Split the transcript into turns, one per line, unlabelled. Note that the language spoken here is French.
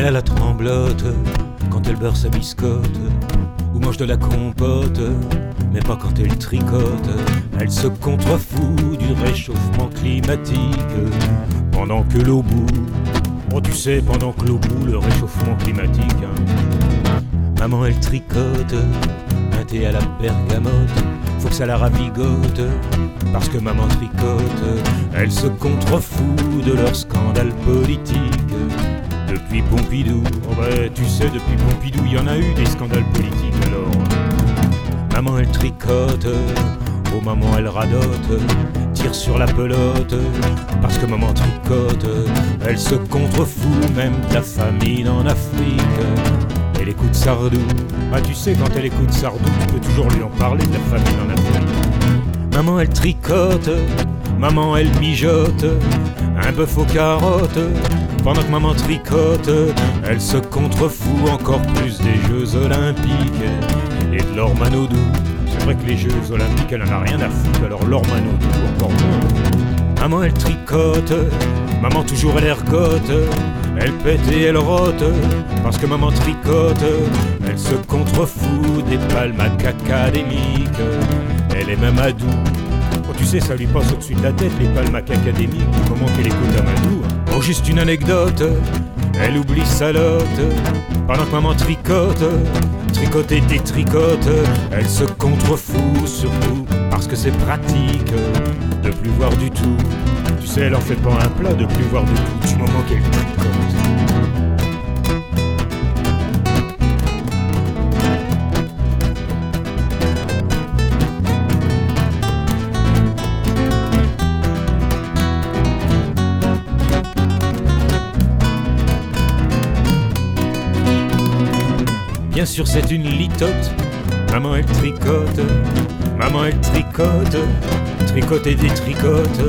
Elle a la tremblote quand elle beurre sa biscotte ou mange de la compote, mais pas quand elle tricote. Elle se contrefout du réchauffement climatique pendant que l'eau bout. Oh, tu sais, pendant que l'eau bout, le réchauffement climatique. hein. Maman, elle tricote un thé à la bergamote. Faut que ça la ravigote parce que maman tricote. Elle se contrefout de leur scandale politique. Depuis Pompidou, oh bah tu sais, depuis Pompidou, il y en a eu des scandales politiques alors. Maman elle tricote, oh maman elle radote, tire sur la pelote, parce que maman tricote, elle se contrefout même de la famine en Afrique. Elle écoute Sardou, ah tu sais quand elle écoute Sardou, tu peux toujours lui en parler de la famine en Afrique. Maman elle tricote, maman elle mijote, un bœuf aux carottes, pendant que maman tricote, elle se contrefout encore plus des Jeux Olympiques et de l'or Manodou. C'est vrai que les Jeux Olympiques, elle en a rien à foutre, alors l'or Manodou encore moins. Maman elle tricote, maman toujours elle ergote, elle pète et elle rote, parce que maman tricote, elle se contrefout des palmes académiques, elle est même adoux. Oh, tu sais, ça lui passe au-dessus de la tête, les palmacs académiques, du moment qu'elle écoute Amadou. Oh, juste une anecdote, elle oublie sa lotte, pendant que maman tricote, tricote et détricote, elle se contrefout surtout, parce que c'est pratique de plus voir du tout. Tu sais, elle en fait pas un plat de plus voir du tout, du moment qu'elle tricote. Bien sûr, c'est une litote. Maman, elle tricote. Maman, elle tricote. Tricote et détricote.